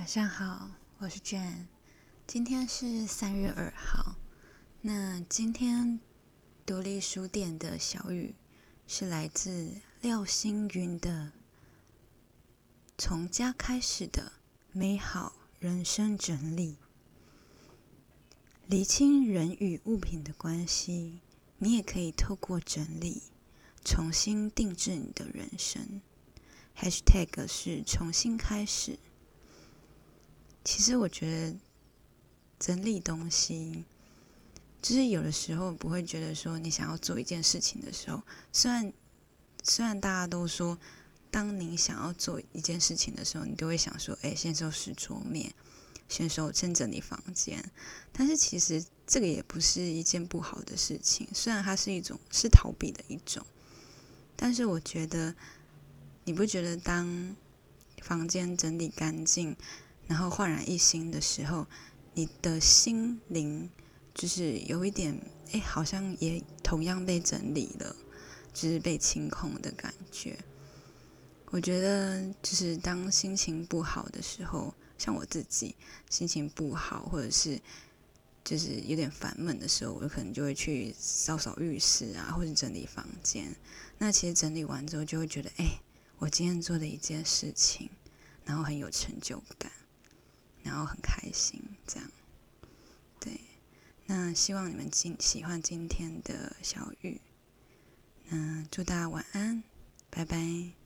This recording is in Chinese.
晚上好，我是 Jane。今天是三月二号。那今天独立书店的小雨是来自廖星云的《从家开始的美好人生整理》，厘清人与物品的关系。你也可以透过整理，重新定制你的人生。#hashtag 是重新开始。其实我觉得整理东西，就是有的时候不会觉得说你想要做一件事情的时候，虽然虽然大家都说，当你想要做一件事情的时候，你都会想说，哎，先收拾桌面，先收先整理房间。但是其实这个也不是一件不好的事情，虽然它是一种是逃避的一种，但是我觉得你不觉得当房间整理干净？然后焕然一新的时候，你的心灵就是有一点，哎，好像也同样被整理了，就是被清空的感觉。我觉得，就是当心情不好的时候，像我自己心情不好，或者是就是有点烦闷的时候，我可能就会去扫扫浴室啊，或者整理房间。那其实整理完之后，就会觉得，哎，我今天做的一件事情，然后很有成就感。然后很开心，这样，对，那希望你们今喜欢今天的小雨，那，祝大家晚安，拜拜。